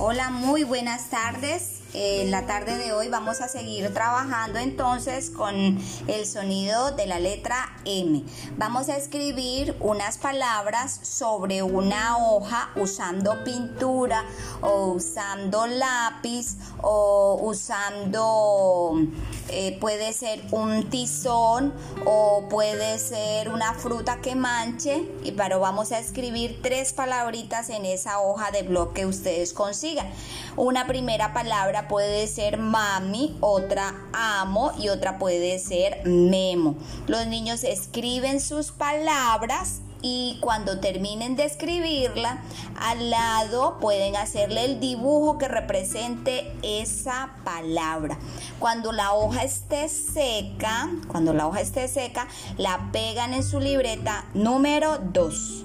Hola, muy buenas tardes. En la tarde de hoy vamos a seguir trabajando entonces con el sonido de la letra M. Vamos a escribir unas palabras sobre una hoja usando pintura o usando lápiz o usando eh, puede ser un tizón o puede ser una fruta que manche pero vamos a escribir tres palabritas en esa hoja de blog que ustedes consigan. Una primera palabra puede ser mami, otra amo y otra puede ser memo. Los niños escriben sus palabras y cuando terminen de escribirla, al lado pueden hacerle el dibujo que represente esa palabra. Cuando la hoja esté seca, cuando la hoja esté seca, la pegan en su libreta número 2.